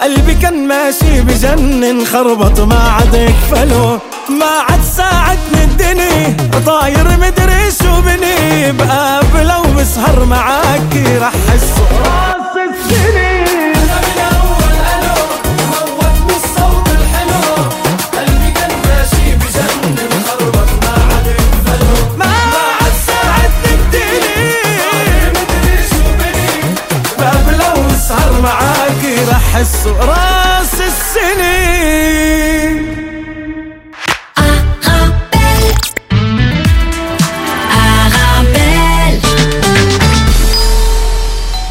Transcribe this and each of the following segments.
قلبي كان ماشي بجنن خربط ما عاد يكفله ما عاد ساعدني الدنيا طاير مدري شو بني. بقابله وبسهر معاكي رح احس راس السنين. احس راس السنين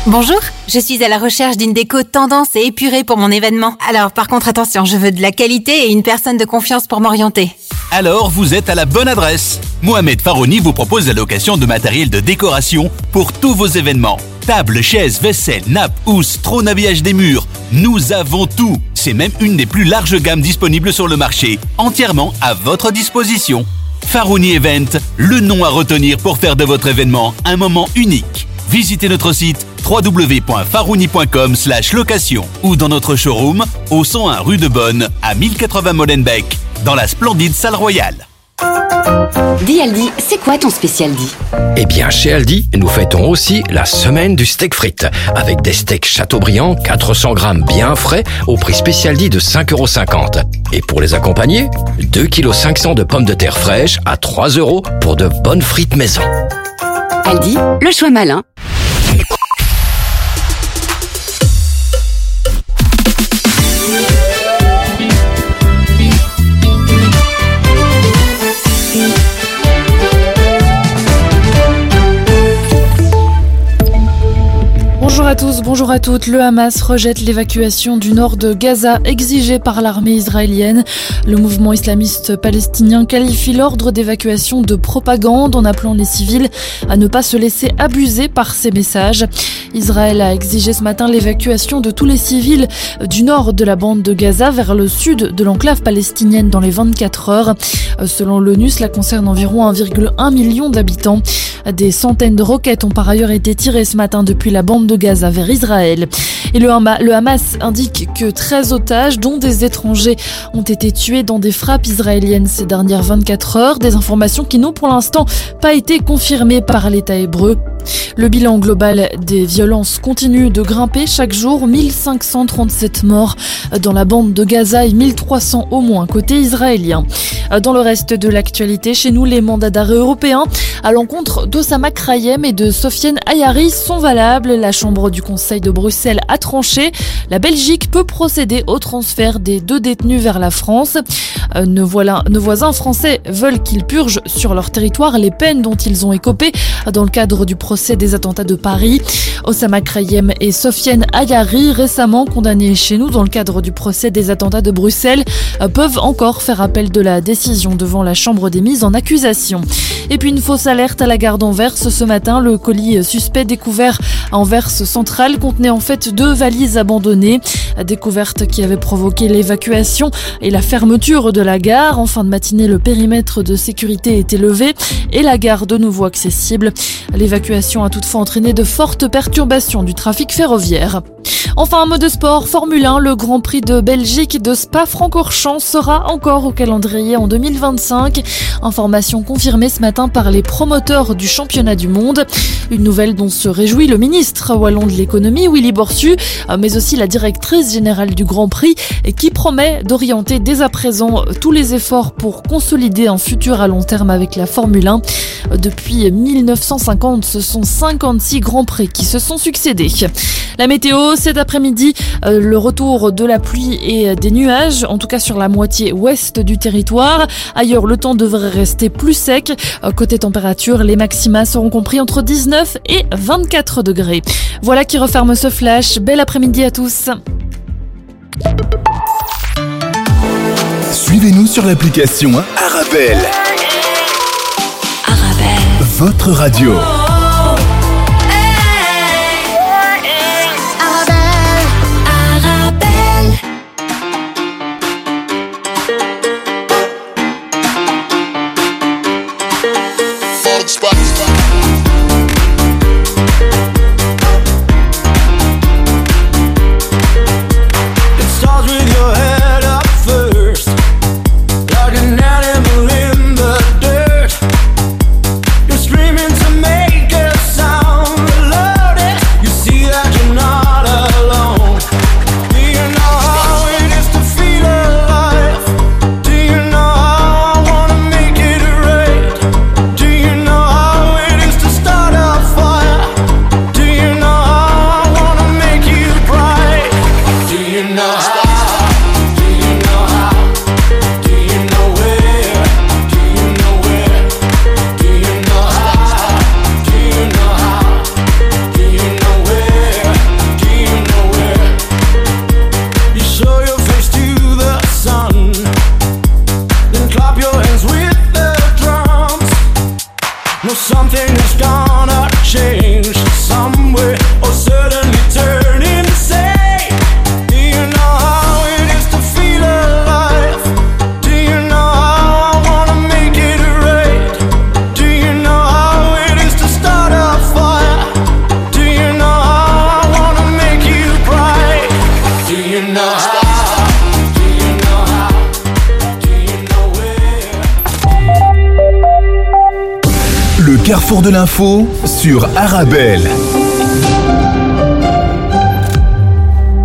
Bonjour, je suis à la recherche d'une déco tendance et épurée pour mon événement. Alors par contre attention, je veux de la qualité et une personne de confiance pour m'orienter. Alors vous êtes à la bonne adresse. Mohamed Farouni vous propose la location de matériel de décoration pour tous vos événements. Tables, chaises, vaisselle, nappes, housses, trône habillage des murs. Nous avons tout. C'est même une des plus larges gammes disponibles sur le marché, entièrement à votre disposition. Farouni Event, le nom à retenir pour faire de votre événement un moment unique. Visitez notre site www.farouni.com location ou dans notre showroom au 101 rue de Bonne à 1080 Molenbeek dans la splendide salle royale. Dis Aldi, c'est quoi ton spécial dit? Eh bien, chez Aldi, nous fêtons aussi la semaine du steak frites, avec des steaks Chateaubriand 400 grammes bien frais au prix spécial dit de 5,50€. Et pour les accompagner, 2 kg 500 de pommes de terre fraîches à 3 euros pour de bonnes frites maison. Aldi, le choix malin. Tous, bonjour à toutes. Le Hamas rejette l'évacuation du nord de Gaza exigée par l'armée israélienne. Le mouvement islamiste palestinien qualifie l'ordre d'évacuation de propagande en appelant les civils à ne pas se laisser abuser par ces messages. Israël a exigé ce matin l'évacuation de tous les civils du nord de la bande de Gaza vers le sud de l'enclave palestinienne dans les 24 heures. Selon l'ONU, cela concerne environ 1,1 million d'habitants. Des centaines de roquettes ont par ailleurs été tirées ce matin depuis la bande de Gaza vers Israël. Et le, Hamas indique que 13 otages, dont des étrangers, ont été tués dans des frappes israéliennes ces dernières 24 heures. Des informations qui n'ont pour l'instant pas été confirmées par l'État hébreu. Le bilan global des violences continue de grimper chaque jour. 1537 morts dans la bande de Gaza et 1300 au moins côté israélien. Dans le reste de l'actualité, chez nous, les mandats d'arrêt européens à l'encontre d'Osama Krayem et de Sofiane Ayari sont valables. La Chambre du Conseil de Bruxelles a tranché. La Belgique peut procéder au transfert des deux détenus vers la France. Nos, voilà, nos voisins français veulent qu'ils purgent sur leur territoire les peines dont ils ont écopé dans le cadre du procès des attentats de Paris. Osama Krayem et Sofiane Ayari, récemment condamnés chez nous dans le cadre du procès des attentats de Bruxelles, peuvent encore faire appel de la décision devant la Chambre des mises en accusation. Et puis une fausse alerte à la gare d'Anvers ce matin. Le colis suspect découvert à Anvers central contenait en fait deux valises abandonnées. Découverte qui avait provoqué l'évacuation et la fermeture de la gare. En fin de matinée, le périmètre de sécurité était levé et la gare de nouveau accessible. L'évacuation a toutefois entraîné de fortes perturbations du trafic ferroviaire. Enfin, un mot de sport, Formule 1, le Grand Prix de Belgique de Spa-Francorchamps sera encore au calendrier en 2025. Information confirmée ce matin par les promoteurs du championnat du monde. Une nouvelle dont se réjouit le ministre wallon de l'économie, Willy Borsu, mais aussi la directrice générale du Grand Prix, qui promet d'orienter dès à présent tous les efforts pour consolider un futur à long terme avec la Formule 1. Depuis 1950, ce sont 56 Grands Prix qui se sont succédés. La météo, cet après-midi, euh, le retour de la pluie et des nuages, en tout cas sur la moitié ouest du territoire. Ailleurs, le temps devrait rester plus sec. Euh, côté température, les maxima seront compris entre 19 et 24 degrés. Voilà qui referme ce flash. Bel après-midi à tous. Suivez-nous sur l'application Arabelle. Arabelle. Votre radio. de l'info sur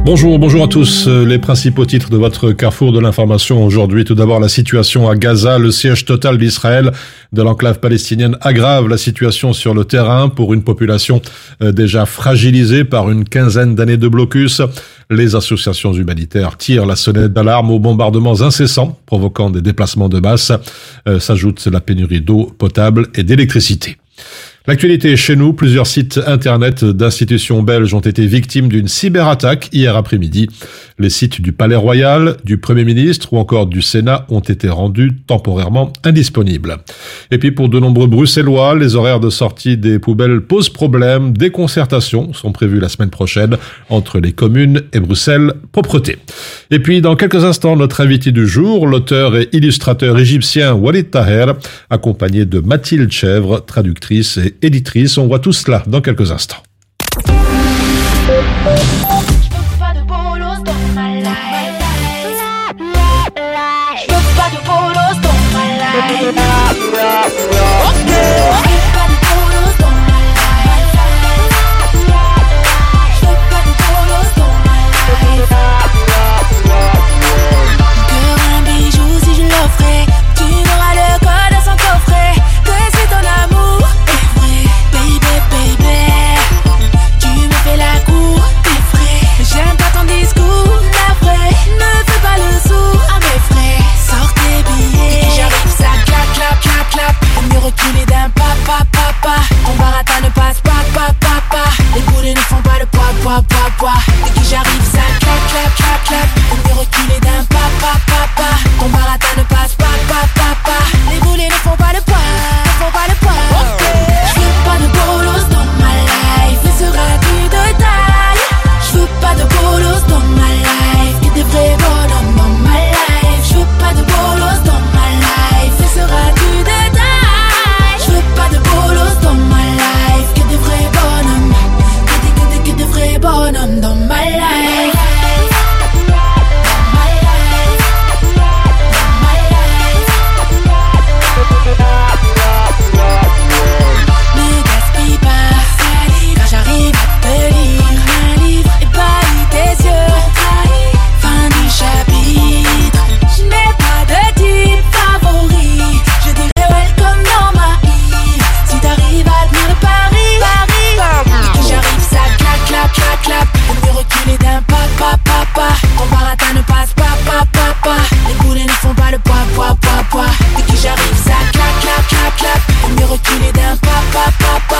Bonjour, bonjour à tous. Euh, les principaux titres de votre carrefour de l'information aujourd'hui. Tout d'abord, la situation à Gaza. Le siège total d'Israël de l'enclave palestinienne aggrave la situation sur le terrain pour une population euh, déjà fragilisée par une quinzaine d'années de blocus. Les associations humanitaires tirent la sonnette d'alarme aux bombardements incessants provoquant des déplacements de masse. Euh, s'ajoute la pénurie d'eau potable et d'électricité. L'actualité chez nous, plusieurs sites internet d'institutions belges ont été victimes d'une cyberattaque hier après-midi. Les sites du Palais Royal, du Premier ministre ou encore du Sénat ont été rendus temporairement indisponibles. Et puis pour de nombreux Bruxellois, les horaires de sortie des poubelles posent problème. Des concertations sont prévues la semaine prochaine entre les communes et Bruxelles Propreté. Et puis, dans quelques instants, notre invité du jour, l'auteur et illustrateur égyptien Walid Taher, accompagné de Mathilde Chèvre, traductrice et éditrice. On voit tout cela dans quelques instants. pop, pop, pop.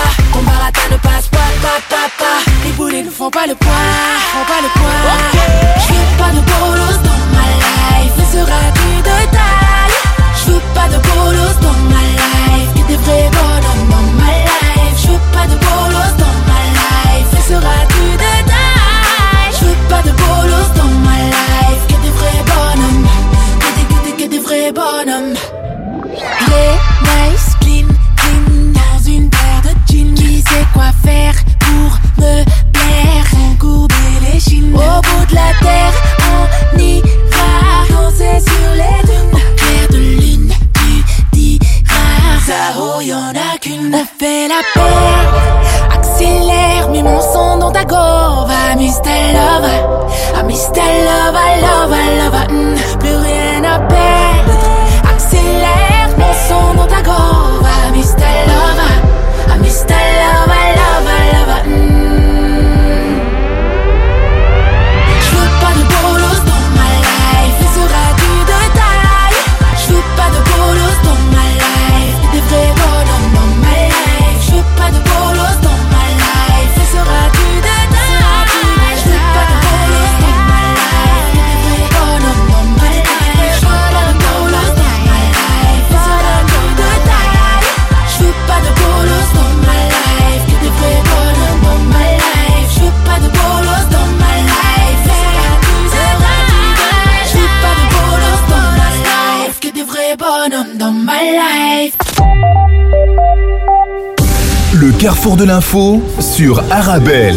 carrefour de l'info sur Arabelle.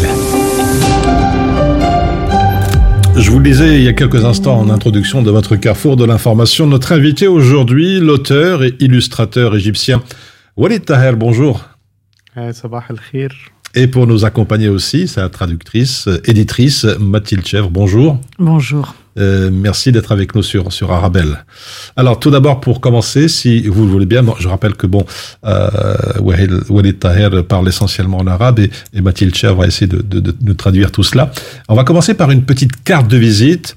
Je vous le disais il y a quelques instants en introduction de votre carrefour de l'information, notre invité aujourd'hui, l'auteur et illustrateur égyptien Walid Taher, bonjour. Et pour nous accompagner aussi, sa traductrice, éditrice Mathilde Chèvre, bonjour. Bonjour. Euh, merci d'être avec nous sur, sur Arabelle. Alors tout d'abord pour commencer, si vous le voulez bien, bon, je rappelle que bon, euh, Walid Walid Taher parle essentiellement en arabe et, et Mathilde Chèvre va essayer de, de, de, de traduire tout cela. On va commencer par une petite carte de visite.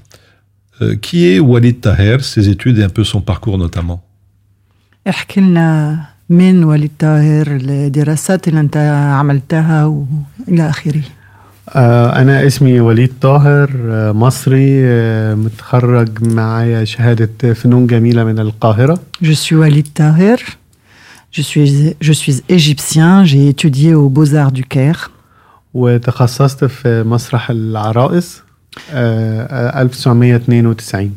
Euh, qui est Walid Taher, ses études et un peu son parcours notamment احكي لنا من وليد طاهر الدراسات اللي انت عملتها والى اخره آه، أنا اسمي وليد طاهر آه، مصري آه، متخرج معايا شهادة فنون جميلة من القاهرة Je suis Walid Taher. Je suis, je suis égyptien. J'ai étudié aux Beaux-Arts du Caire. وتخصصت في مسرح العرائس آه، آه، 1992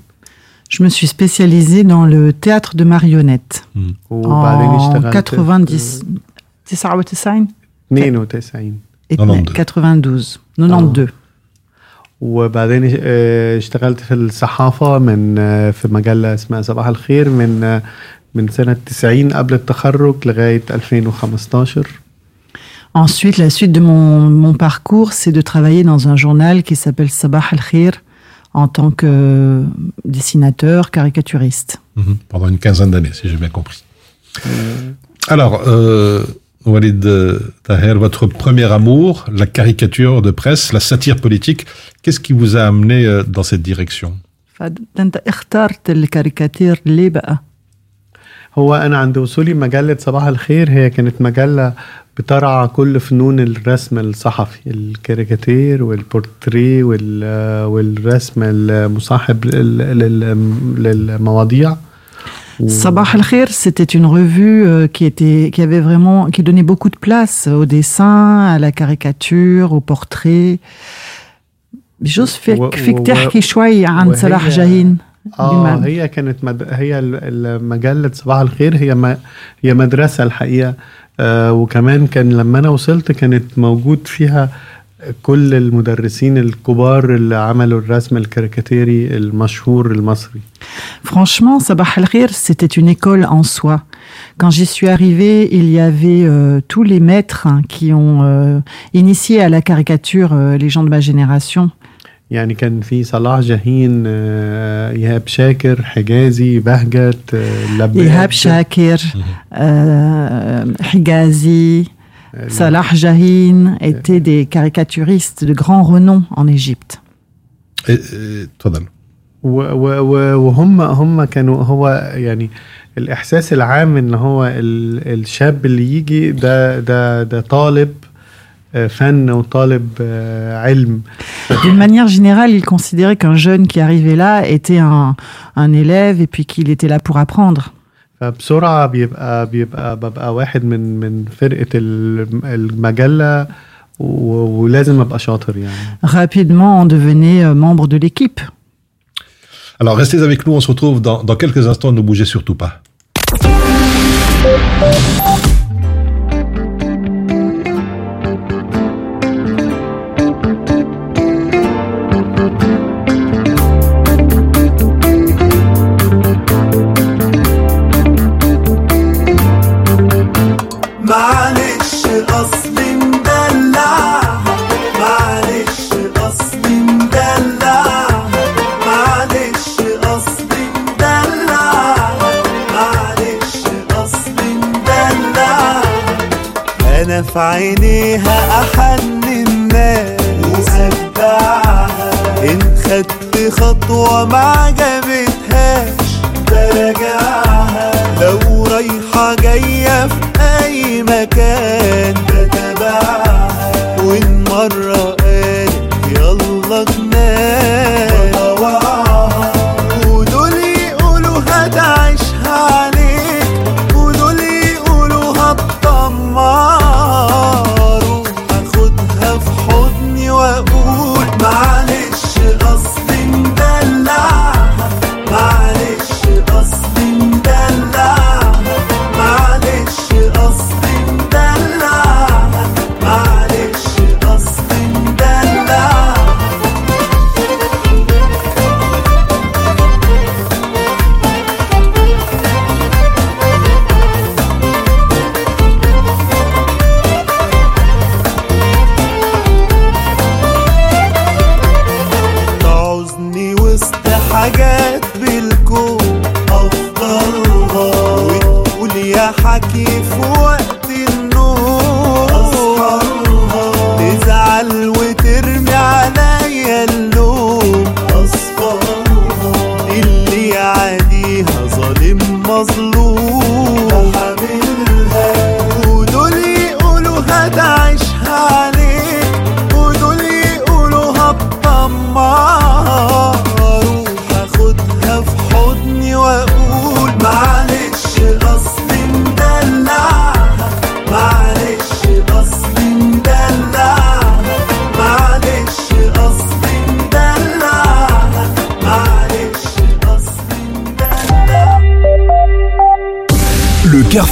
Je me suis spécialisée dans le théâtre de marionnettes. وبعدين En اشتغلت 90 99 92 et 92. 92 92 وبعدين آه، اشتغلت في الصحافة من آه، في مجلة اسمها صباح الخير من آه، من سنة 90 قبل التخرج لغاية 2015 Ensuite, la suite de mon, mon parcours, c'est de travailler dans un journal qui s'appelle Sabah al-Khir en tant que dessinateur, caricaturiste. Mhm, Pendant une quinzaine d'années, si j'ai bien compris. Alors, euh, Walid euh, Taher, votre premier amour, la caricature de presse, la satire politique, qu'est-ce qui vous a amené euh, dans cette direction فأنت اخترت الكاريكاتير ليه بقى؟ هو أنا عند وصولي مجلة صباح الخير هي كانت مجلة بترعى كل فنون الرسم الصحفي الكاريكاتير والبورتريه وال- والرسم المصاحب لل- لل- للمواضيع Sabah al-Khir, c'était une revue euh, qui était, qui avait vraiment, qui donnait beaucoup de place au dessin, à la caricature, au portrait. بجوز و- فيك و- فيك و- تحكي شوي عن وهي- صلاح جاهين اه بما- هي كانت مد... هي ال- ال- مجلة صباح الخير هي م... هي مدرسة الحقيقة آه وكمان كان لما أنا وصلت كانت موجود فيها كل المدرسين الكبار اللي عملوا الرسم الكاريكاتيري المشهور المصري Franchement, Sabah al-Khir, c'était une école en soi. Quand j'y suis arrivée, il y avait euh, tous les maîtres hein, qui ont euh, initié à la caricature euh, les gens de ma génération. يعني كان في صلاح جاهين آه إيهاب شاكر حجازي بهجت آه Ihab Shakir, euh, Higazi, Salah Jahin étaient des caricaturistes de grand renom en Égypte. Et, et, تفضل. و- و- و- وهم هم كانوا هو يعني الاحساس العام ان هو ال- الشاب اللي يجي ده ده ده طالب آه، فن وطالب آه، علم D'une manière générale, ils considéraient qu'un jeune qui arrivait là était un, un élève et puis qu'il était là pour apprendre. فبسرعه بيبقى بيبقى ببقى واحد من من فرقه ال- المجله و- ولازم ابقى شاطر يعني Rapidement, on devenait euh, membre de l'équipe. Alors restez avec nous, on se retrouve dans, dans quelques instants, ne bougez surtout pas. find it.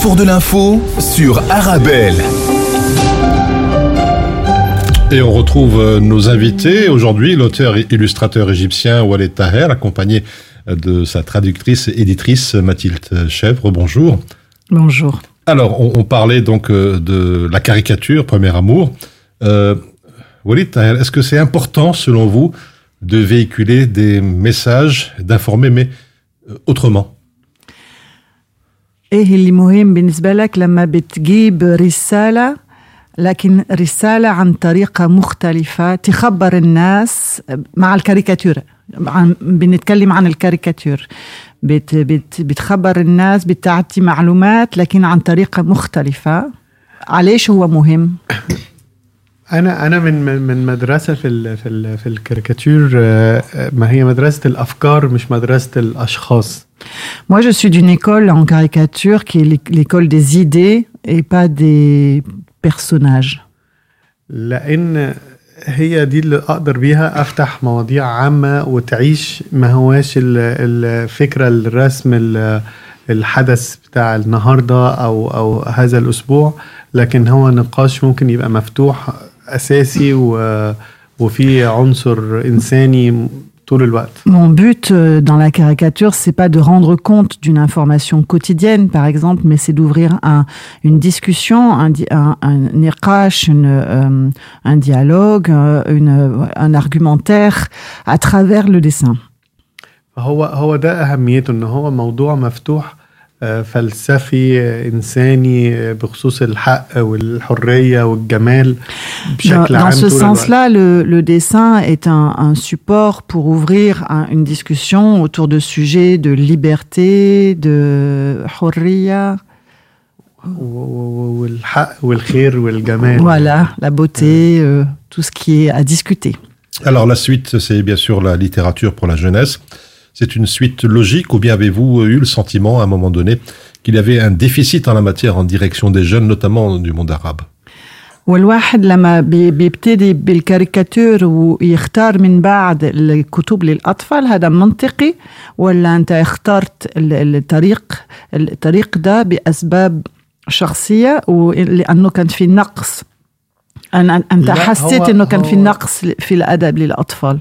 Carrefour de l'info sur Arabelle. Et on retrouve euh, nos invités. Aujourd'hui, l'auteur et illustrateur égyptien Walid Taher, accompagné de sa traductrice et éditrice Mathilde Chèvre. Bonjour. Bonjour. Alors, on, on parlait donc euh, de la caricature, Premier Amour. Euh, Walid Taher, est-ce que c'est important, selon vous, de véhiculer des messages, d'informer, mais euh, autrement? إيه اللي مهم بالنسبة لك لما بتجيب رسالة؟ لكن رسالة عن طريقة مختلفة تخبر الناس مع الكاريكاتير عن بنتكلم عن الكاريكاتير. بت بت بتخبر الناس بتعطي معلومات لكن عن طريقة مختلفة. عليش هو مهم؟ أنا أنا من من مدرسة في ال في ال في الكاريكاتير آه، ما هي مدرسة الأفكار مش مدرسة الأشخاص Moi, je suis d'une école en caricature qui est l'é- l'école des idées et pas des personnages. لأن هي دي اللي أقدر بيها أفتح مواضيع عامة وتعيش ما هواش ال- الفكرة الرسم ال- الحدث بتاع النهارده أو أو هذا الأسبوع لكن هو نقاش ممكن يبقى مفتوح اساسي و وفي عنصر انساني طول الوقت Mon but euh, dans la caricature, c'est pas de rendre compte d'une information quotidienne, par exemple, mais c'est d'ouvrir un, une discussion, un, di- un, un niqash, une, euh, un dialogue, euh, une, un argumentaire à travers le dessin. هو هو ده اهميته ان هو موضوع مفتوح آه، فلسفي آه، انساني آه، بخصوص الحق والحريه والجمال Dans, بشكل dans عام ce طول الوقت. sens-là, le, le dessin est un, un support pour ouvrir un- une discussion autour de sujets de liberté, de hurriya, و- و- والحق والخير والجمال voilà, la beauté, euh, tout ce qui est à discuter. Alors la suite, c'est bien sûr la littérature pour la jeunesse. C'est une suite logique ou bien avez-vous eu le sentiment à un moment donné qu'il y avait un déficit en la matière en direction des jeunes, notamment du monde arabe والواحد لما بي- بيبتدي بالكاريكاتير ويختار من بعد الكتب للأطفال هذا منطقي ولا أنت اخترت ال- الطريق الطريق ده بأسباب شخصية ولأنه كان في نقص أنا أنت لا، حسيت هو- أنه كان في هو- نقص في الأدب للأطفال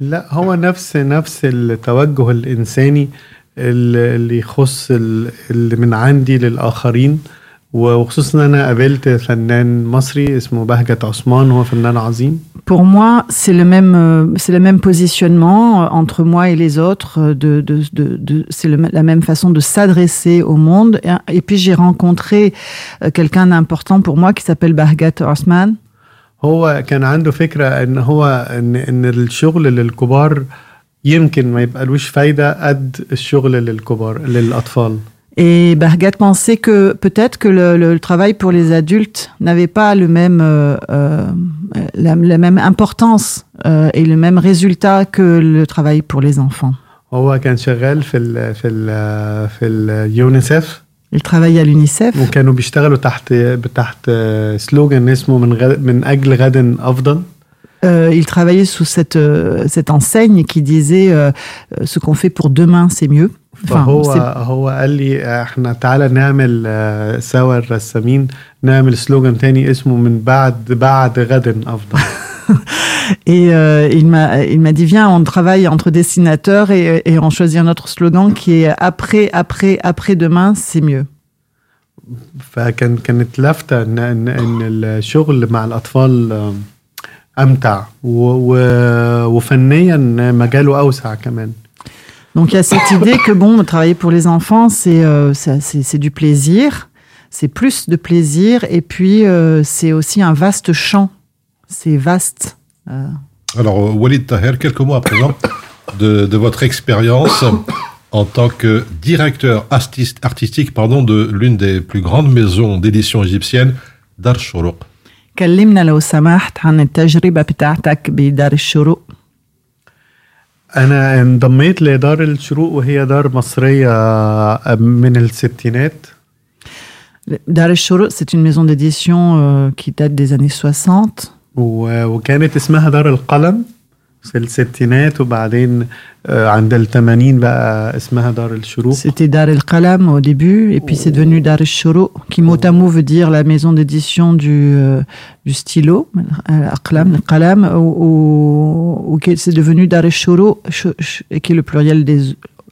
لا هو نفس نفس التوجه الانساني اللي اللي يخص ال- اللي من عندي للاخرين وخصوصا ان انا قابلت فنان مصري اسمه بهجت عثمان هو فنان عظيم Pour moi, c'est le même, euh, c'est le même positionnement euh, entre moi et les autres. euh, De, de, de, de- c'est le- la même façon de s'adresser au monde. Et, et puis j'ai rencontré euh, quelqu'un d'important pour moi qui s'appelle Bahgat Osman. هو كان عنده فكره ان هو ان ان الشغل للكبار يمكن ما يبقالوش فايده قد الشغل للكبار للاطفال Et Bahgat pensait que peut-être que le, le travail pour les adultes n'avait pas le même, euh, euh, la, la même importance euh, et le même résultat que le travail pour les enfants. هو كان شغال في ال في ال في اليونيسف Il travaillait à l'UNICEF. وكانوا بيشتغلوا تحت تحت سلوجان اسمه من غد من اجل غد افضل Euh, il travaillait sous cette, euh, cette enseigne qui disait euh, euh, ce qu'on fait pour demain, c'est mieux. Enfin, فهو c'est- هو قال لي احنا تعالى نعمل آه، سوا الرسامين نعمل سلوجان تاني اسمه من بعد بعد غد افضل et euh, il m'a il m'a dit viens on travaille entre dessinateurs et, et on choisit un autre slogan qui est après après après demain c'est mieux. فكان كانت لافته ان ان ان الشغل مع الاطفال آه، امتع و... و... وفنيا مجاله اوسع كمان Donc il y a cette idée que bon, travailler pour les enfants, c'est euh, ça- c'est c'est du plaisir, c'est plus de plaisir, et puis euh, c'est aussi un vaste champ, c'est vaste. Euh, Alors, euh, Walid Taher, quelques mots à présent de, de votre expérience en tant que directeur artiste- artistique pardon, de l'une des plus grandes maisons d'édition égyptienne, Dar Shourouk. كلمنا لو سمحت عن التجربة بتاعتك بدار الشروق انا انضميت لدار الشروق وهي دار مصريه من الستينات Dar el-Shourouk, c'est une maison d'édition euh, qui date des années 60. و- وكانت اسمها دار القلم في الستينات وبعدين آه، عند الثمانين بقى اسمها دار الشروق C'était Dar el-Qalam au début, et puis c'est devenu Dar el-Shourouk, qui mot à mot veut dire la maison d'édition du, euh, du stylo, euh, Aqlam, le Qalam, ou, ou- ou qui- c'est devenu Dar el-Shourouk, ch- ch- et qui est le pluriel des,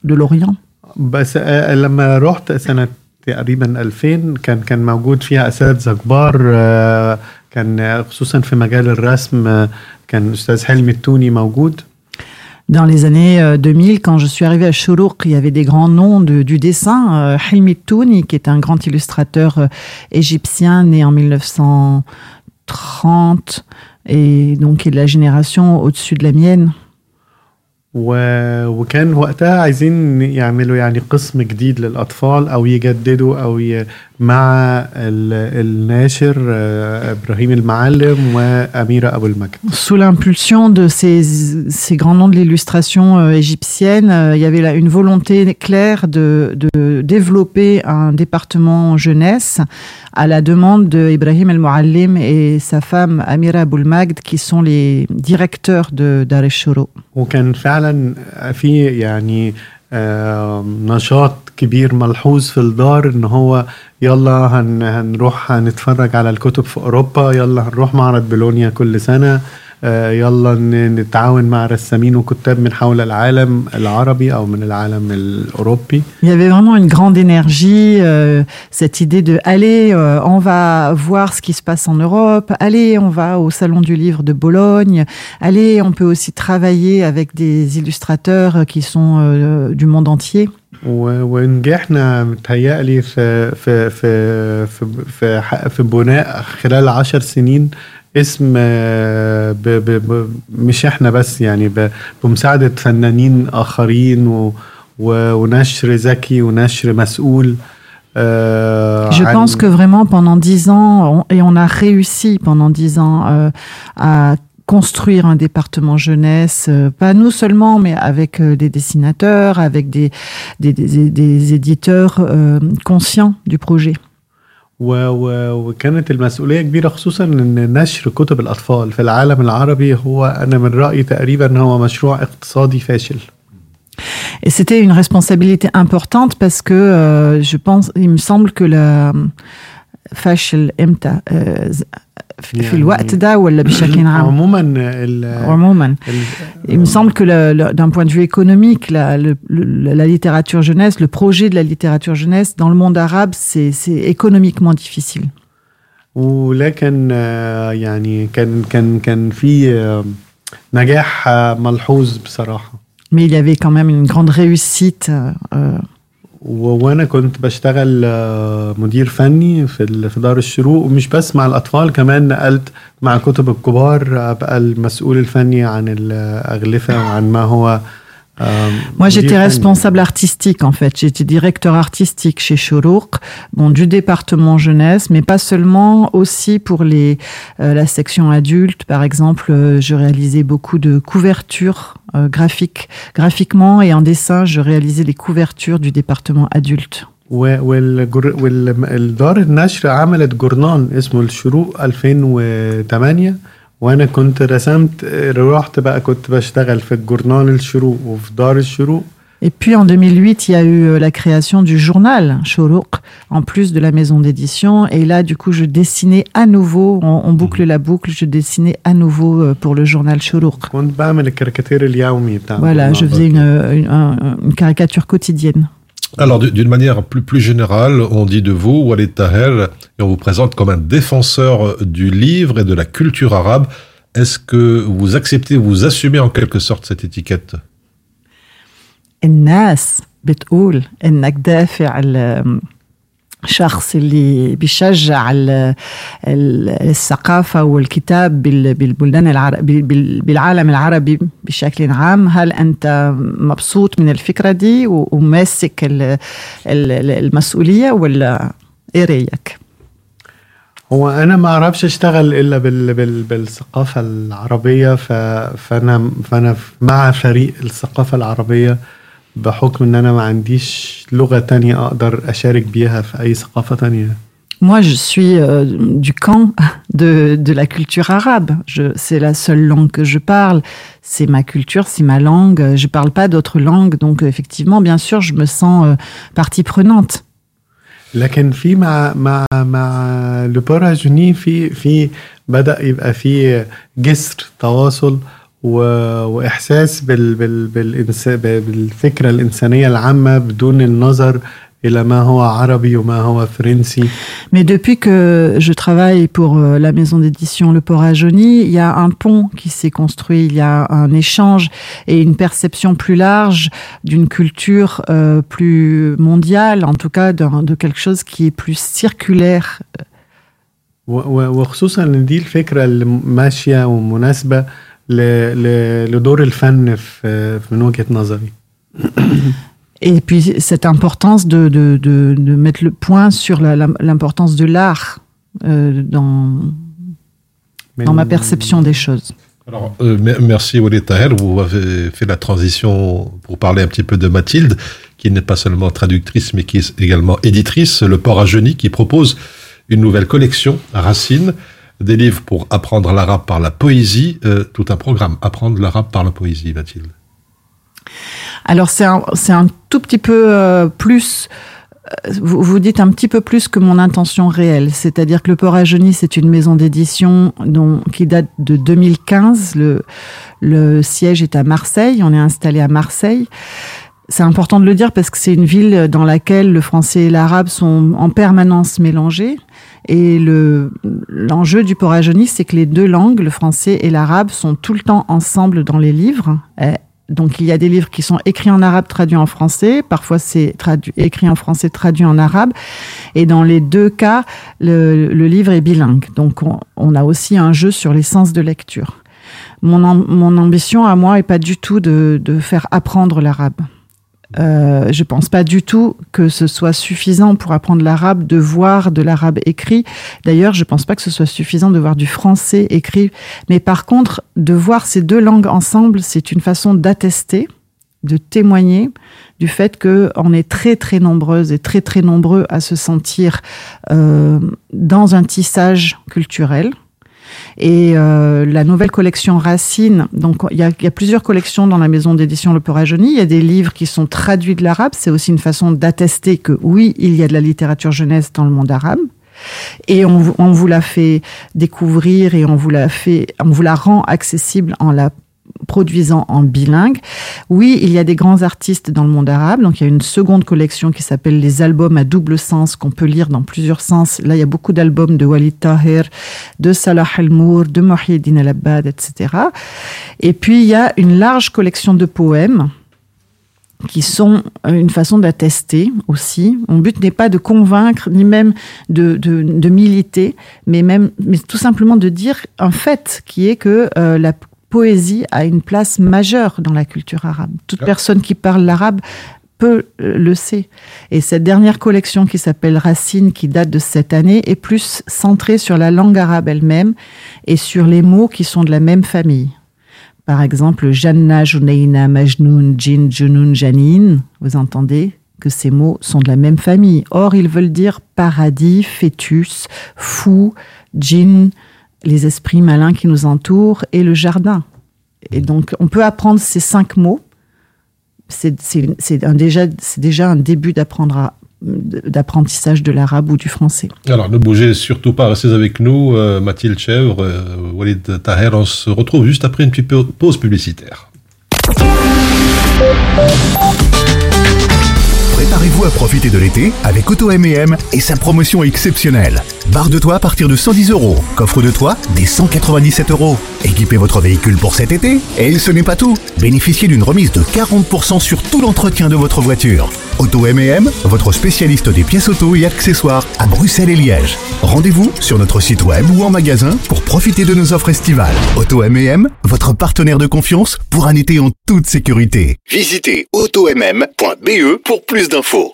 de l'Orient. بس آه، لما رحت سنة تقريبا 2000 كان كان موجود فيها اساتذه كبار آه، كان خصوصا في مجال الرسم آه، كان استاذ حلمي التوني موجود Dans les années euh, 2000, quand je suis arrivée à Shourouk, il y avait des grands noms de- du dessin. Euh, Hilmi Touni, qui est un grand illustrateur euh, égyptien né en 1930, et donc qui est de la génération au-dessus de la mienne. و... وكان وقتها عايزين يعملوا يعني قسم جديد للأطفال أو يجددوا أو ي... مع ال... الناشر آه، إبراهيم المعلم وأميرة أبو المجد Sous l'impulsion de ces, ces grands noms de l'illustration euh, égyptienne, euh, il y avait là une volonté claire de, de développer un département jeunesse à la demande de Ibrahim El Mouallim et sa femme Amira Aboul Magd, qui sont les directeurs de Dar el-Shourouk. وكان فعلا في يعني آه، نشاط كبير ملحوظ في الدار إن هو يلا هن هنروح هنتفرج على الكتب في أوروبا يلا هنروح معرض بولونيا كل سنة. يلا ن- نتعاون مع رسامين وكتاب من حول العالم العربي او من العالم الاوروبي Il y avait vraiment une grande énergie, euh, cette idée de allez, euh, on va voir ce qui se passe en Europe, allez, on va au salon du livre de Bologne, allez, on peut aussi travailler avec des illustrateurs qui sont euh, du monde entier. و- ونجحنا متهيألي في في في في في, ح- في بناء خلال عشر سنين اسم آه، ب ب ب مش احنا بس يعني ب بمساعدة فنانين آخرين و و ونشر ذكي ونشر مسؤول آه، Je عن- pense que vraiment pendant dix ans, on- et on a réussi pendant dix ans euh, à construire un département jeunesse, euh, pas nous seulement, mais avec euh, des dessinateurs, avec des, des, des- des éditeurs euh, conscients du projet. و و وكانت المسؤولية كبيرة خصوصا إن نشر كتب الأطفال في العالم العربي هو أنا من رأيي تقريبا هو مشروع اقتصادي فاشل. Et c'était une responsabilité importante parce que euh, je pense, il me semble que la فاشل إمتى آه، ز- في في يعني- الوقت ده ولا بشكل عام عموما ال- عموما ال- Il me semble que le- le- d'un point de vue économique, la, le- le- la littérature jeunesse, le projet de la littérature jeunesse dans le monde arabe, c'est c'est économiquement difficile. ولكن آه، يعني كان كان كان في آه، نجاح آه، ملحوظ بصراحة Mais il y avait quand même une grande réussite. euh, euh, و- وأنا كنت بشتغل آه، مدير فني في في دار الشروق ومش بس مع الأطفال كمان نقلت مع كتب الكبار أبقى المسؤول الفني عن الاغلفه وعن ما هو آه، Moi, مدير j'étais فني. responsable artistique, en fait. J'étais directeur artistique chez Chourouk, bon, du département jeunesse, mais pas seulement, aussi pour les, euh, la section adulte. Par exemple, euh, je réalisais beaucoup de couvertures euh, graphiques. Graphiquement et en dessin, je réalisais les couvertures du département adulte. و- والجر... والدار النشر عملت جورنال اسمه الشروق 2008 وانا كنت رسمت رحت بقى كنت بشتغل في الجورنال الشروق وفي دار الشروق Et puis en 2008, il y a eu euh, la création du journal Chourouk, en plus de la maison d'édition. Et là, du coup, je dessinais à nouveau, on, on boucle la boucle, je dessinais à nouveau euh, pour le journal Chourouk. كنت بعمل الكاريكاتير اليومي بتاع Voilà, الجورنال. je faisais une, une, un- une caricature quotidienne. Alors, d- d'une manière plus, plus générale, on dit de vous, Walid Taher, et on vous présente comme un défenseur du livre et de la culture arabe. Est-ce que vous acceptez, vous assumez en quelque sorte cette étiquette الناس بتقول انك دافع شخص اللي بيشجع الثقافة والكتاب بالبلدان العربي بالعالم العربي بشكل عام هل أنت مبسوط من الفكرة دي وماسك المسؤولية ولا إيه رأيك؟ هو أنا ما أعرفش أشتغل إلا بال بال بالثقافة العربية فأنا فأنا مع فريق الثقافة العربية بحكم ان انا ما عنديش لغه تانية اقدر اشارك بيها في اي ثقافه تانية Moi, je suis euh, du camp de, de la culture arabe. Je- C'est la seule langue que je parle. C'est ma culture, c'est ma langue. Je parle pas d'autres langues. Donc, effectivement, bien sûr, je me sens euh, partie prenante. لكن في مع مع مع لوبورا جوني في في بدا يبقى في جسر تواصل و... واحساس بال... بال... بالإنس... بالفكره الانسانيه العامه بدون النظر الى ما هو عربي وما هو فرنسي Mais depuis que je travaille pour euh, la maison d'édition Le Port à Jauni, il y a un pont qui s'est construit, il y a un échange et une perception plus large d'une culture euh, plus mondiale, en tout cas d'un- de quelque chose qui est plus circulaire. و... و... وخصوصا ان دي الفكره اللي ماشيه ومناسبه ل... ل... لدور الفن في من وجهه نظري Et puis cette importance de, de, de, de mettre le point sur la- la- l'importance de l'art euh, dans, dans ma perception des choses. Alors, euh, me- merci Walid Taher. Vous avez fait la transition pour parler un petit peu de Mathilde, qui n'est pas seulement traductrice, mais qui est également éditrice. Le Port à Genie, qui propose une nouvelle collection, Racine, des livres pour apprendre l'arabe par la poésie, euh, tout un programme. Apprendre l'arabe par la poésie, Mathilde. Alors c'est un, un tout petit peu euh, plus. euh, Vous, dites un petit peu plus que mon intention réelle, c'est-à-dire que le Port à Genie, c'est une maison d'édition qui date de 2015. Le, le siège est à Marseille. On est installé à Marseille. C'est important de le dire parce que c'est une ville dans laquelle le français et l'arabe sont en permanence mélangés. Et le, l'enjeu du Port à c'est que les deux langues, le français et l'arabe, sont tout le temps ensemble dans les livres. Eh, donc il y a des livres qui sont écrits en arabe, traduits en français. Parfois c'est écrit en français, traduit en arabe. Et dans les deux cas, le, le livre est bilingue. Donc on, on a aussi un jeu sur les sens de lecture. Mon, mon ambition à moi est pas du tout de, de faire apprendre l'arabe. Euh, je pense pas du tout que ce soit suffisant pour apprendre l'arabe de voir de l'arabe écrit. D'ailleurs, je pense pas que ce soit suffisant de voir du français écrit. Mais par contre, de voir ces deux langues ensemble, c'est une façon d'attester, de témoigner du fait que on est très très nombreuses et très très nombreux à se sentir euh, dans un tissage culturel. Et euh, la nouvelle collection Racine, donc il y a, y a plusieurs collections dans la maison d'édition Le Genie. Il y a des livres qui sont traduits de l'arabe. C'est aussi une façon d'attester que oui, il y a de la littérature jeunesse dans le monde arabe. Et on, vous- on vous la fait découvrir et on vous la fait, on vous la rend accessible en la produisant en bilingue. Oui, il y a des grands artistes dans le monde arabe. Donc, il y a une seconde collection qui s'appelle les albums à double sens qu'on peut lire dans plusieurs sens. Là, il y a beaucoup d'albums de Walid Tahir, de Salah Al-Mour, de Mohiedine Al-Abbad, etc. Et puis, il y a une large collection de poèmes qui sont une façon d'attester aussi. Mon but n'est pas de convaincre, ni même de, de, de militer, mais même, mais tout simplement de dire un fait qui est que euh, la poésie a une place majeure dans la culture arabe. Toute Ah. personne qui parle l'arabe peut euh, le sait. Et cette dernière collection qui s'appelle Racine, qui date de cette année, est plus centrée sur la langue arabe elle-même et sur les mots qui sont de la même famille. Par exemple, Janna, Junaina, Majnoun, Jin, Junun, Janine, vous entendez que ces mots sont de la même famille. Or, ils veulent dire paradis, fœtus, fou, djinn, les esprits malins qui nous entourent et le jardin. Et donc, on peut apprendre ces cinq mots. C'est déjà, un début d'apprendre à- d'apprentissage de l'arabe ou du français. Alors, ne bougez surtout pas, restez avec nous, euh, Mathilde Chèvre, euh, Walid Taher. On se retrouve juste après une petite pa- pause publicitaire. Préparez-vous à Profitez de l'été avec Auto M&M et sa promotion exceptionnelle. Barre de toit à partir de 110 euros. Coffre de toit des 197 euros. Équipez votre véhicule pour cet été. Et ce n'est pas tout. Bénéficiez d'une remise de 40% sur tout l'entretien de votre voiture. Auto M&M, votre spécialiste des pièces auto et accessoires à Bruxelles et Liège. Rendez-vous sur notre site web ou en magasin pour profiter de nos offres estivales. Auto M&M, votre partenaire de confiance pour un été en toute sécurité. Visitez automm.be pour plus d'infos.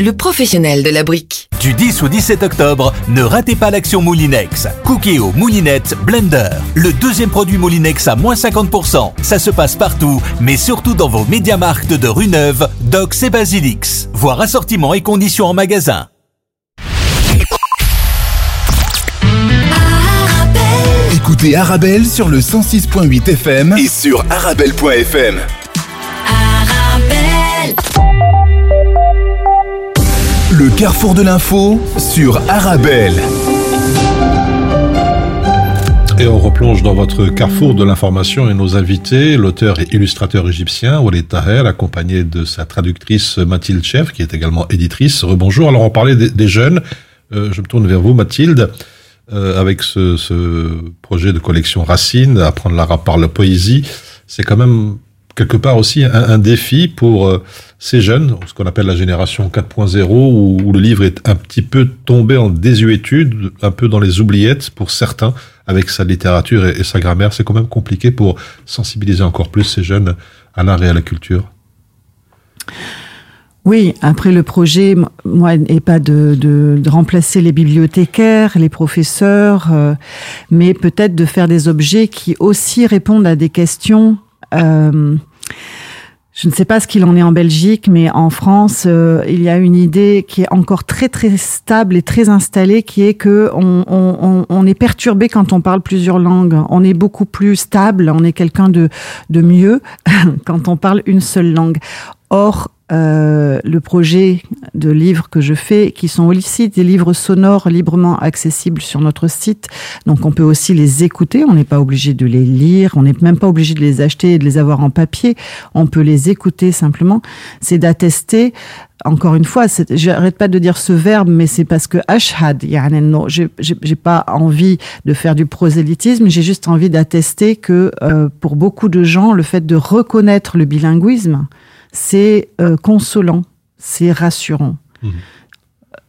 le professionnel de la brique. Du 10 au 17 octobre, ne ratez pas l'action Moulinex. Cookéo Moulinette Blender. Le deuxième produit Moulinex à moins 50%. Ça se passe partout, mais surtout dans vos médiamarques de rue Neuve, Docs et Basilix. Voir assortiment et conditions en magasin. Écoutez Arabelle sur le 106.8 FM et sur arabelle.fm. Le carrefour de l'info sur Arabelle. Et on replonge dans votre carrefour de l'information et nos invités, l'auteur et illustrateur égyptien Walid Taher, accompagné de sa traductrice Mathilde Chef, qui est également éditrice. Rebonjour. Alors on parlait des, jeunes. Euh, je me tourne vers vous, Mathilde, euh, avec ce, ce projet de collection Racine, apprendre l'arabe par la poésie. C'est quand même quelque part aussi un, défi pour euh, ces jeunes, ce qu'on appelle la génération 4.0, où, le livre est un petit peu tombé en désuétude, un peu dans les oubliettes pour certains, avec sa littérature et, sa grammaire. C'est quand même compliqué pour sensibiliser encore plus ces jeunes à l'art et à la culture. Oui, après le projet, moi, n'est pas de remplacer les bibliothécaires, les professeurs, euh, mais peut-être de faire des objets qui aussi répondent à des questions. euh, je ne sais pas ce qu'il en est en Belgique, mais en France, euh, il y a une idée qui est encore très très stable et très installée, qui est que on, est perturbé quand on parle plusieurs langues. On est beaucoup plus stable, on est quelqu'un de, de mieux quand on parle une seule langue. Or, euh, le projet de livres que je fais, qui sont aussi des livres sonores librement accessibles sur notre site, donc on peut aussi les écouter, on n'est pas obligé de les lire, on n'est même pas obligé de les acheter et de les avoir en papier, on peut les écouter simplement, c'est d'attester. Encore une fois, j'arrête pas de dire ce verbe, mais c'est parce que ashhad, j'ai pas envie de faire du prosélytisme, j'ai juste envie d'attester que euh, pour beaucoup de gens, le fait de reconnaître le bilinguisme, c'est euh, consolant, c'est rassurant.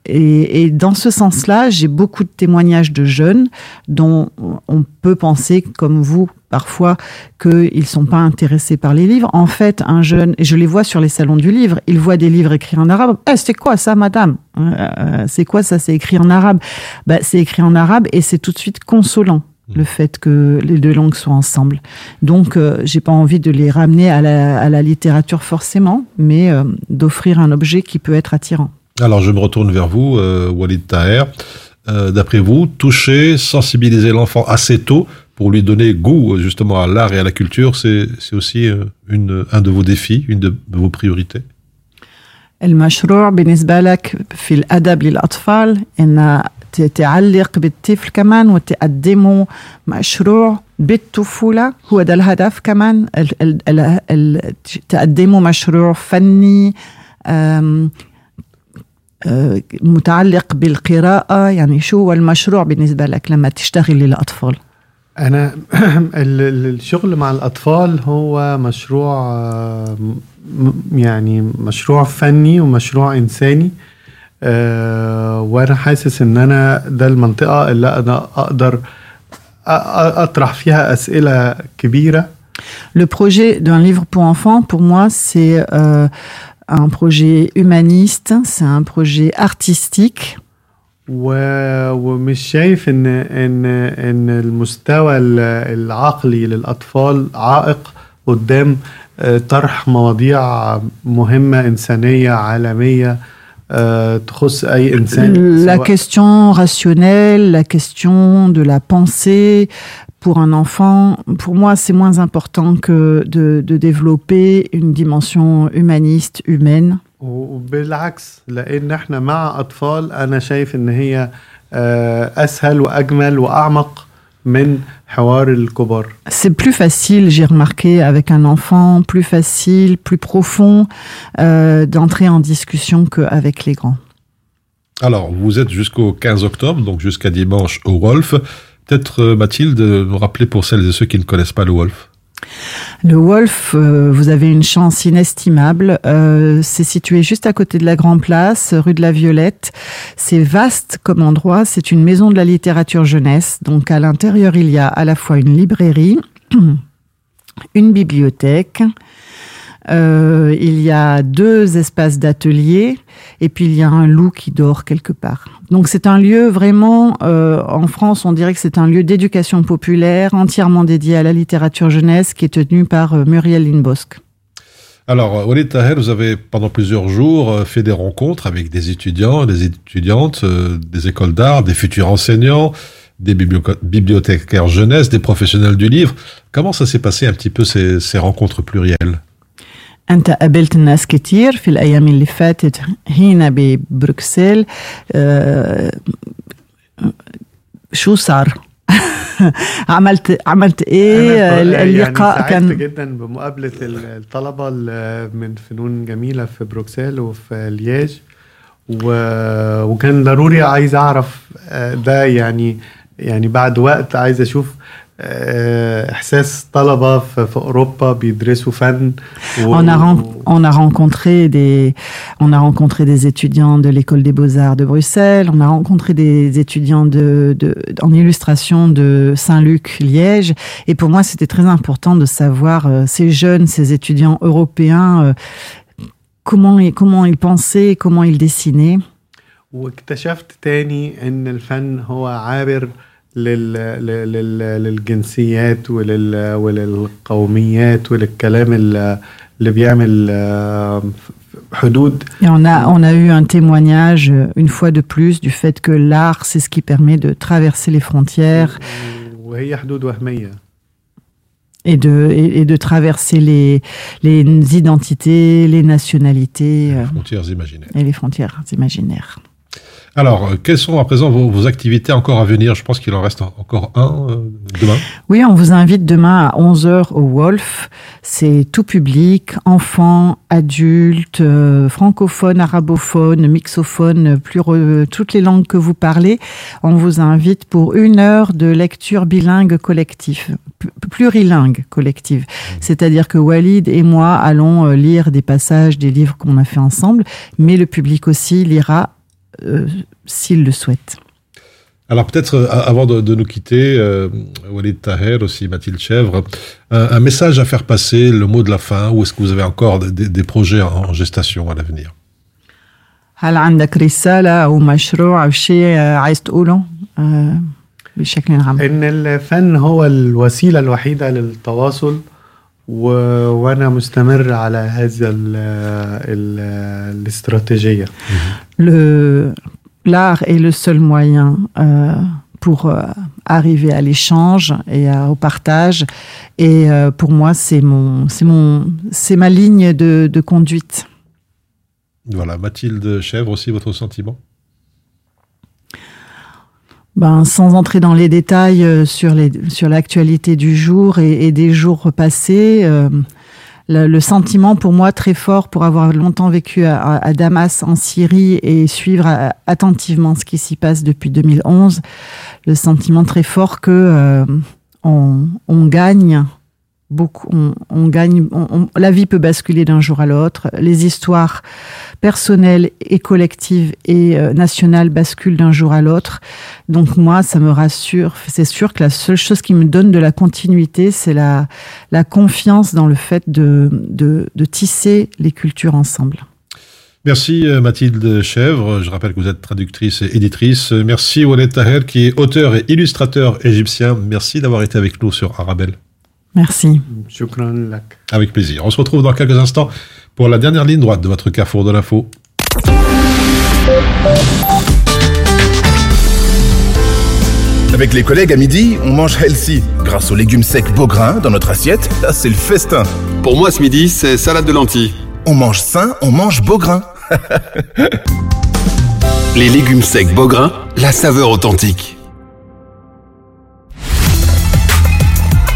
Et, et dans ce sens-là, j'ai beaucoup de témoignages de jeunes dont on peut penser, comme vous, parfois, qu'ils sont pas intéressés par les livres. En fait, un jeune, et je les vois sur les salons du livre, ils voient des livres écrits en arabe. Eh, c'est quoi ça, madame? Euh, C'est quoi ça? C'est écrit en arabe. Bah, c'est écrit en arabe et c'est tout de suite consolant le fait que les deux langues soient ensemble. Donc, euh, j'ai pas envie de les ramener à la, à la littérature forcément, mais euh, d'offrir un objet qui peut être attirant. Alors je me retourne vers vous, euh, Walid Taher. Euh, D'après vous, toucher, sensibiliser l'enfant assez tôt pour lui donner goût euh, justement à l'art et à la culture, c'est c'est aussi euh, une, un de vos défis, une de vos priorités. المشروع بالنسبة لك في الأدب للأطفال إن ت- تعلق بالطفل كمان وتقدمه مشروع بالطفولة. هو ده الهدف كمان ال ال ال ال تقدمه مشروع فني آه، متعلق بالقراءة. يعني شو هو المشروع بالنسبة لك لما تشتغل للأطفال؟ ال- الشغل مع الأطفال هو مشروع آه، يعني مشروع فني ومشروع إنساني. آه، وأنا حاسس إن أنا ده المنطقة اللي أنا أقدر أطرح فيها أسئلة كبيرة Le projet d'un livre pour enfants, pour moi, c'est euh, un projet humaniste, c'est un projet artistique. و- ومش شايف ان ان إن المستوى ال- العقلي للأطفال عائق قدام آه، طرح مواضيع مهمة إنسانية عالمية آه، تخص اي انسان La سواء- question rationnelle, la question de la pensée, pour un enfant, pour moi, c'est moins important que de, de développer une dimension humaniste, humaine. وبالعكس لان احنا مع اطفال انا شايف ان هي آه، اسهل واجمل واعمق من حوار الكبار C'est plus facile, j'ai remarqué, avec un enfant, plus facile, plus profond euh, d'entrer en discussion qu'avec les grands. Alors, vous êtes jusqu'au 15 octobre, donc jusqu'à dimanche au Wolf. Peut-être, euh, Mathilde, nous rappeler pour celles et ceux qui ne connaissent pas le Wolf. Le Wolf, euh, vous avez une chance inestimable. Euh, c'est situé juste à côté de la Grand Place, rue de la Violette. C'est vaste comme endroit. C'est une maison de la littérature jeunesse. Donc à l'intérieur, il y a à la fois une librairie, une bibliothèque. Euh, il y a deux espaces d'atelier et puis il y a un loup qui dort quelque part. Donc c'est un lieu vraiment, euh, en France, on dirait que c'est un lieu d'éducation populaire entièrement dédié à la littérature jeunesse qui est tenu par euh, Muriel Linbosque. Alors, Walid Taher, vous avez pendant plusieurs jours fait des rencontres avec des étudiants, des étudiantes, des écoles d'art, des futurs enseignants, des biblio- bibliothécaires jeunesse, des professionnels du livre. Comment ça s'est passé un petit peu ces rencontres plurielles? أنت قابلت الناس كتير في الأيام اللي فاتت هنا ببروكسل آه، شو صار؟ عملت عملت إيه يعني اللقاء سعدت كان جدا بمقابلة ال- الطلبة ال- من فنون جميلة في بروكسل وفي لياج و... وكان ضروري عايز أعرف آه، ده يعني يعني بعد وقت عايز أشوف آه، احساس طلبه في, في اوروبا بيدرسوا فن و... On a, ren- on a rencontré des, on a rencontré des étudiants de l'école des beaux-arts de Bruxelles. On a rencontré des étudiants de, de, en illustration de Saint-Luc, Liège. Et pour moi, c'était très important de savoir euh, ces jeunes, ces étudiants européens, euh, comment ils, comment ils pensaient, comment ils dessinaient. واكتشفت تاني ان الفن هو عابر لل... لل... لل... للجنسيات ولل... وللقوميات وللكلام ال- اللي بيعمل آه، حدود Et on a, on a eu un témoignage, euh, une fois de plus, du fait que l'art, c'est ce qui permet de traverser les frontières وهي حدود وهميه et de, et, et de traverser les, les identités, les nationalités euh, Frontières imaginaires. et les frontières imaginaires. Alors, euh, quelles sont à présent vos, vos activités encore à venir? Je pense qu'il en reste en- encore un euh, demain. Oui, on vous invite demain à 11h au Wolf. C'est tout public, enfants, adultes, euh, francophones, arabophones, mixophones, toutes les langues que vous parlez. On vous invite pour une heure de lecture bilingue collective, plurilingue collective. C'est-à-dire que Walid et moi allons lire des passages des livres qu'on a fait ensemble, mais le public aussi lira euh, s'il le souhaite. Alors peut-être euh, avant de, de nous quitter, euh, Walid Taher, aussi Mathilde Chèvre, un, un message à faire passer, le mot de la fin, ou est-ce que vous avez encore des, des projets en, en gestation à l'avenir هل عندك رسالة أو مشروع أو شيء آه، عايز تقوله آه، بشكل عام؟ ان الفن هو الوسيله الوحيده للتواصل و... وانا مستمر على هذا ال... ال... الاستراتيجيه Le- L'art est le seul moyen euh, pour euh, arriver à l'échange et à- au partage. Et euh, pour moi, c'est mon, c'est mon, c'est ma ligne de, de conduite. Voilà, Mathilde Chèvre aussi, votre sentiment Ben, sans entrer dans les détails euh, sur les sur l'actualité du jour et, et des jours passés, euh, le, le sentiment pour moi très fort pour avoir longtemps vécu à, à- Damas en Syrie et suivre euh, attentivement ce qui s'y passe depuis 2011, le sentiment très fort que euh, on, on gagne on, gagne, on- la vie peut basculer d'un jour à l'autre, les histoires personnelles et collectives et euh, nationales basculent d'un jour à l'autre. Donc moi, ça me rassure. C'est sûr que la seule chose qui me donne de la continuité, c'est la, confiance dans le fait de, tisser les cultures ensemble. Merci euh, Mathilde Chèvre, je rappelle que vous êtes traductrice et éditrice. Merci Walid Taher qui est auteur et illustrateur égyptien. Merci d'avoir été avec nous sur Arabelle. Merci. Avec plaisir. On se retrouve dans quelques instants pour la dernière ligne droite de votre carrefour de l'info. Avec les collègues à midi, on mange healthy. Grâce aux légumes secs Beaugrain dans notre assiette, là c'est le festin. Pour moi ce midi, c'est salade de lentilles. On mange sain, on mange Beaugrain. les légumes secs Beaugrain, la saveur authentique.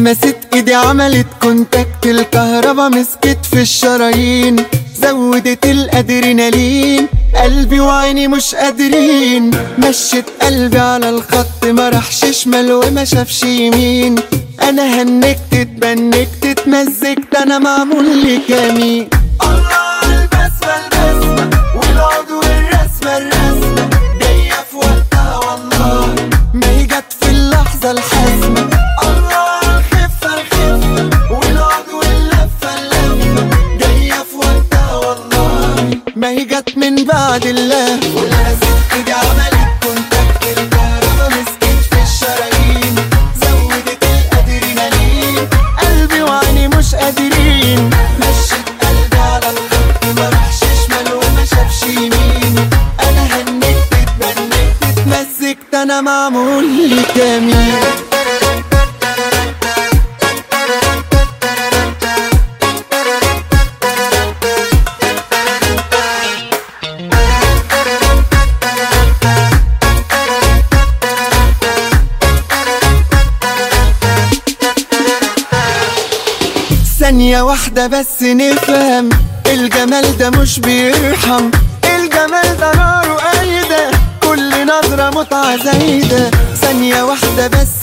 لمست إيدي عملت كونتاكت الكهربا مسكت في الشرايين. زودت الأدرينالين قلبي وعيني مش قادرين. مشت قلبي على الخط ما راحش شمال وما شافش يمين. أنا هنكت اتبنكت اتمزجت أنا معمول لي كمين الله الرسمة جاية في والله. جت في اللحظة الحاسمة هي جت من بعد الله. ولمست ايدي عملت كونتاكت الكهربا مسكت في الشرايين زودت الادرينالين قلبي وعيني مش قادرين. مشيت قلبي على الخط ما راحش شمال وما شافش يمين أنا هنكت اتبنكت اتمزجت أنا معمول لي واحدة بس نفهم. الجمال ده مش بيرحم. الجمال ده ناره قايدة. كل نظرة متعة زايدة. ثانية واحدة بس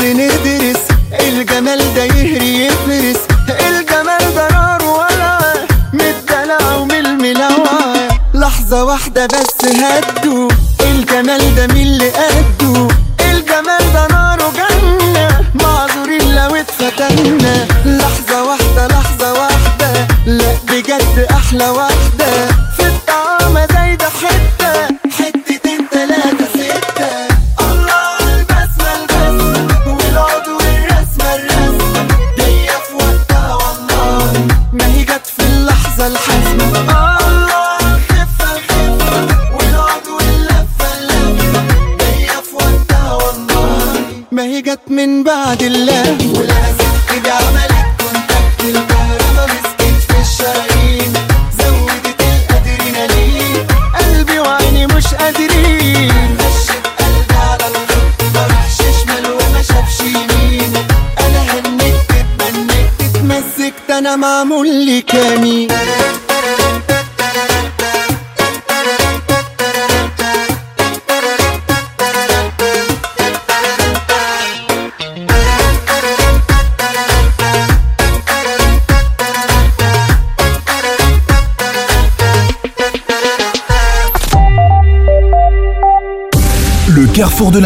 أحلى واحدة في الطعمة زايدة حتة. حتتين تلاتة ستة. الله البسمة البسمة. والعضو الرسمة الرسمة. دي في وقتها والله. ما هي جت في اللحظة الحاسمة ما هي جت من بعد الله ولا ست بعملها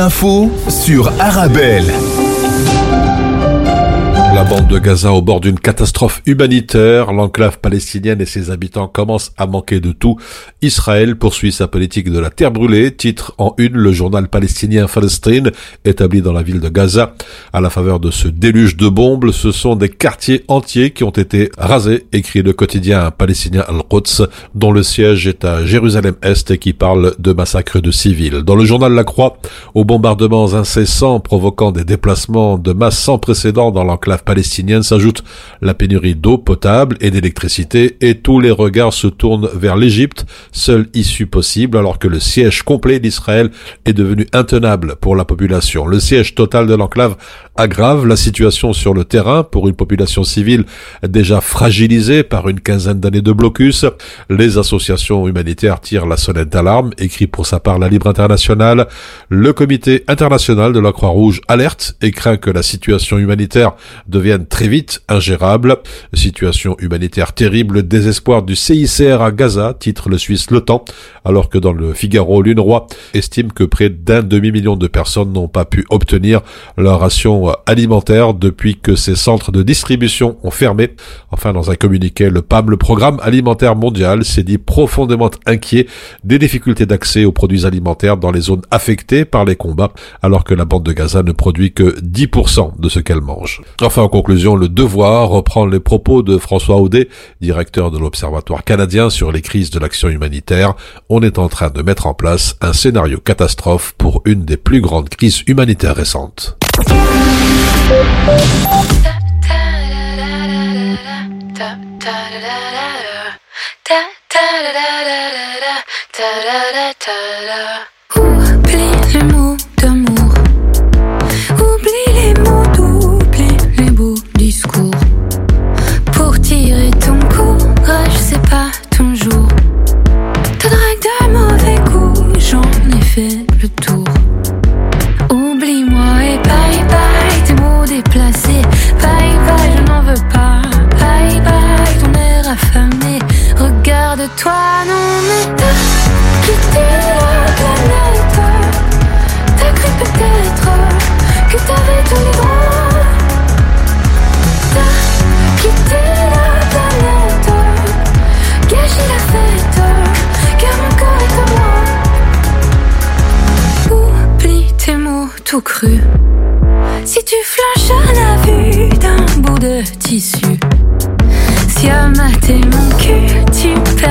l'info sur Arabelle. La bande de Gaza au bord d'une catastrophe humanitaire. L'enclave palestinienne et ses habitants commencent à manquer de tout. Israël poursuit sa politique de la terre brûlée, titre en une le journal palestinien Palestine, établi dans la ville de Gaza. À la faveur de ce déluge de bombes, ce sont des quartiers entiers qui ont été rasés, écrit le quotidien palestinien Al-Quds, dont le siège est à Jérusalem-Est et qui parle de massacres de civils. Dans le journal La Croix, aux bombardements incessants provoquant des déplacements de masse sans précédent dans l'enclave palestinienne s'ajoute la pénurie d'eau potable et d'électricité et tous les regards se tournent vers l'Égypte, seule issue possible alors que le siège complet d'Israël est devenu intenable pour la population. Le siège total de l'enclave aggrave la situation sur le terrain pour une population civile déjà fragilisée par une quinzaine d'années de blocus. Les associations humanitaires tirent la sonnette d'alarme, écrit pour sa part la Libre Internationale. Le comité international de la Croix-Rouge alerte et craint que la situation humanitaire devienne très vite ingérable. Situation humanitaire terrible, désespoir du CICR à Gaza, titre le Suisse Le Temps, alors que dans le Figaro, l'UNRWA estime que près d'un demi-million de personnes n'ont pas pu obtenir leur ration alimentaire depuis que ces centres de distribution ont fermé. Enfin, dans un communiqué, le PAM, le Programme alimentaire mondial, s'est dit profondément inquiet des difficultés d'accès aux produits alimentaires dans les zones affectées par les combats, alors que la bande de Gaza ne produit que 10% de ce qu'elle mange. Enfin, en conclusion, le devoir reprend les propos de François Audet, directeur de l'Observatoire canadien sur les crises de l'action humanitaire. On est en train de mettre en place un scénario catastrophe pour une des plus grandes crises humanitaires récentes. Oublie les mots Regarde-toi, non mais t'as quitté la planète. T'as cru peut-être que t'avais tous les droits. T'as quitté la planète, gâché la fête, car mon corps est à moi. Oublie tes mots tout crus. Si tu flanches à la vue d'un bout de tissu, si à mater mon cul, tu perds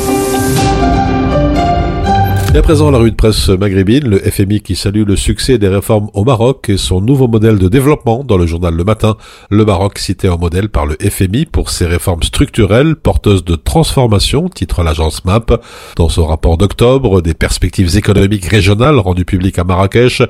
Et à présent, la rue de presse maghrébine, le FMI qui salue le succès des réformes au Maroc et son nouveau modèle de développement dans le journal Le Matin. Le Maroc cité en modèle par le FMI pour ses réformes structurelles porteuses de transformation, titre l'agence MAP. Dans son rapport d'octobre, des perspectives économiques régionales rendues publiques à Marrakech,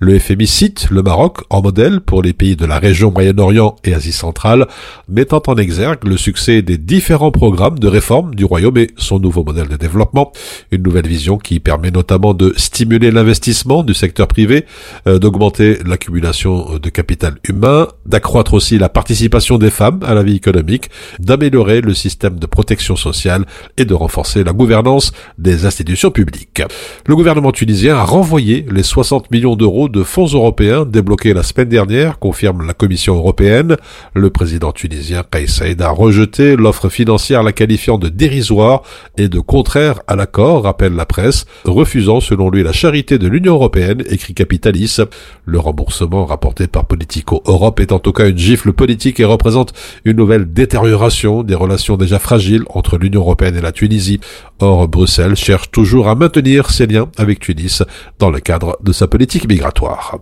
le FMI cite le Maroc en modèle pour les pays de la région Moyen-Orient et Asie centrale, mettant en exergue le succès des différents programmes de réforme du royaume et son nouveau modèle de développement. Une nouvelle vision qui permet notamment de stimuler l'investissement du secteur privé, euh, d'augmenter l'accumulation de capital humain, d'accroître aussi la participation des femmes à la vie économique, d'améliorer le système de protection sociale et de renforcer la gouvernance des institutions publiques. Le gouvernement tunisien a renvoyé les 60 millions d'euros de fonds européens débloqués la semaine dernière, confirme la Commission européenne. Le président tunisien Kais Saïd a rejeté l'offre financière la qualifiant de dérisoire et de contraire à l'accord, rappelle la presse refusant selon lui la charité de l'Union européenne, écrit Capitalis. Le remboursement rapporté par Politico Europe est en tout cas une gifle politique et représente une nouvelle détérioration des relations déjà fragiles entre l'Union européenne et la Tunisie. Or, Bruxelles cherche toujours à maintenir ses liens avec Tunis dans le cadre de sa politique migratoire.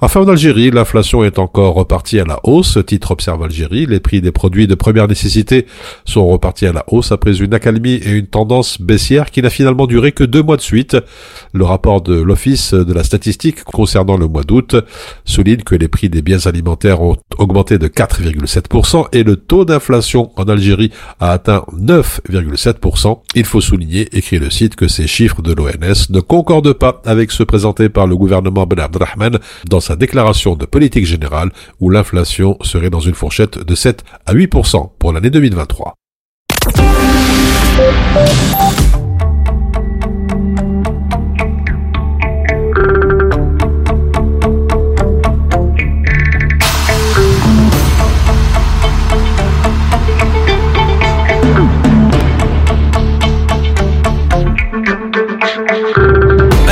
Enfin, en Algérie, l'inflation est encore repartie à la hausse. Titre Observe Algérie, les prix des produits de première nécessité sont repartis à la hausse après une accalmie et une tendance baissière qui n'a finalement duré que deux mois de suite. Le rapport de l'Office de la statistique concernant le mois d'août souligne que les prix des biens alimentaires ont augmenté de 4,7% et le taux d'inflation en Algérie a atteint 9,7%. Il faut souligner, écrit le site, que ces chiffres de l'ONS ne concordent pas avec ceux présentés par le gouvernement Ben Abdelrahman dans sa déclaration de politique générale où l'inflation serait dans une fourchette de 7 à 8% pour l'année 2023.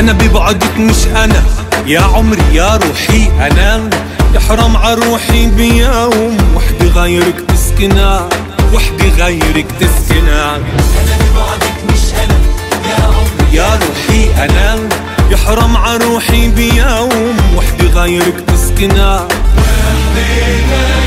أنا ببعدك مش أنا. يا عمري يا روحي أنا. يحرم عروحي بيوم. وحدي غيرك تسكنها وحدي غيرك تسكنها أنا ببعدك مش أنا. يا عمري يا روحي أنا. يحرم عروحي بيوم. وحدي غيرك تسكنها والليل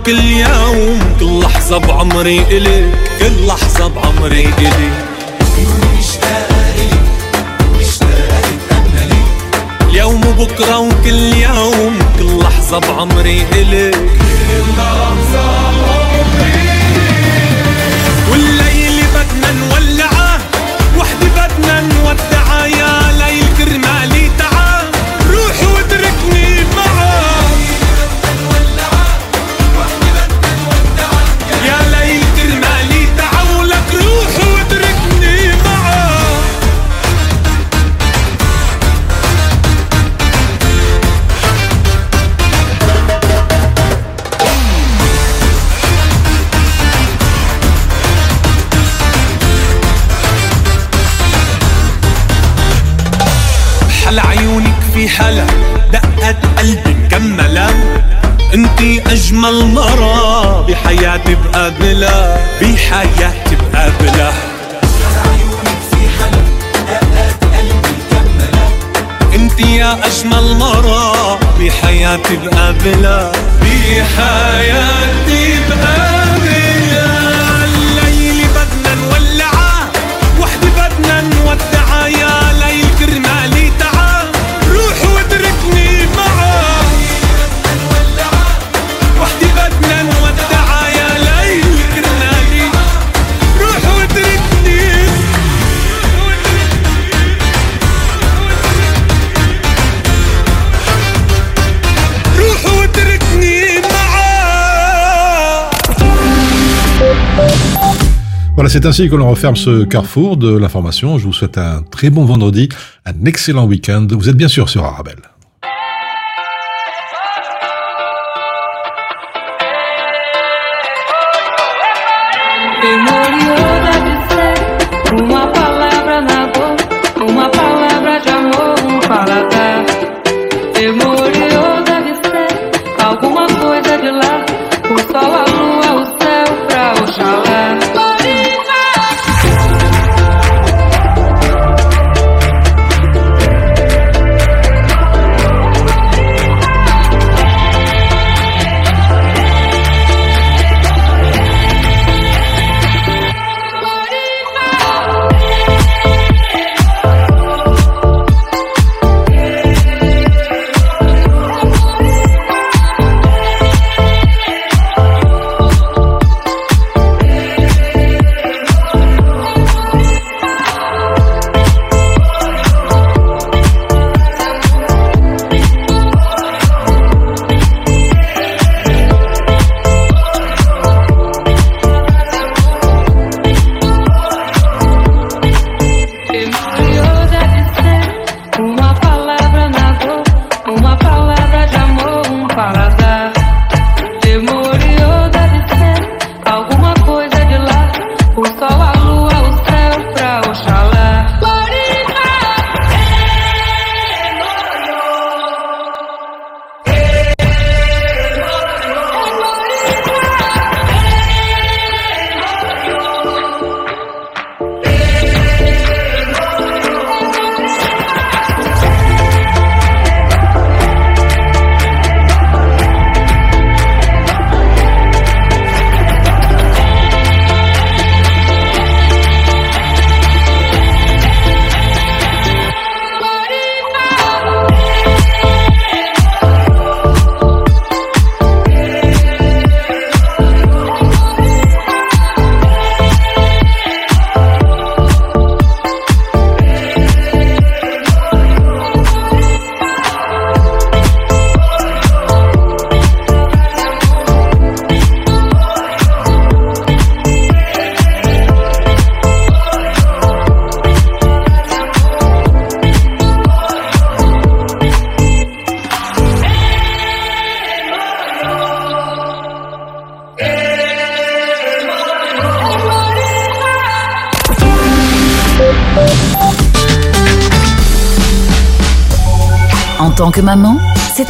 وكل يوم كل لحظة بعمري إلي كل لحظة بعمري إلي. اليوم وبكرة وكل يوم كل لحظة بعمري إلي. كل لحظة بعمري c'est ainsi que l'on referme ce carrefour de l'information. Je vous souhaite un très bon vendredi, un excellent week-end. Vous êtes bien sûr sur Arabelle.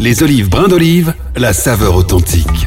Les olives brins d'olive, la saveur authentique.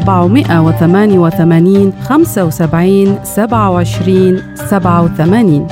0488 75 27 27 87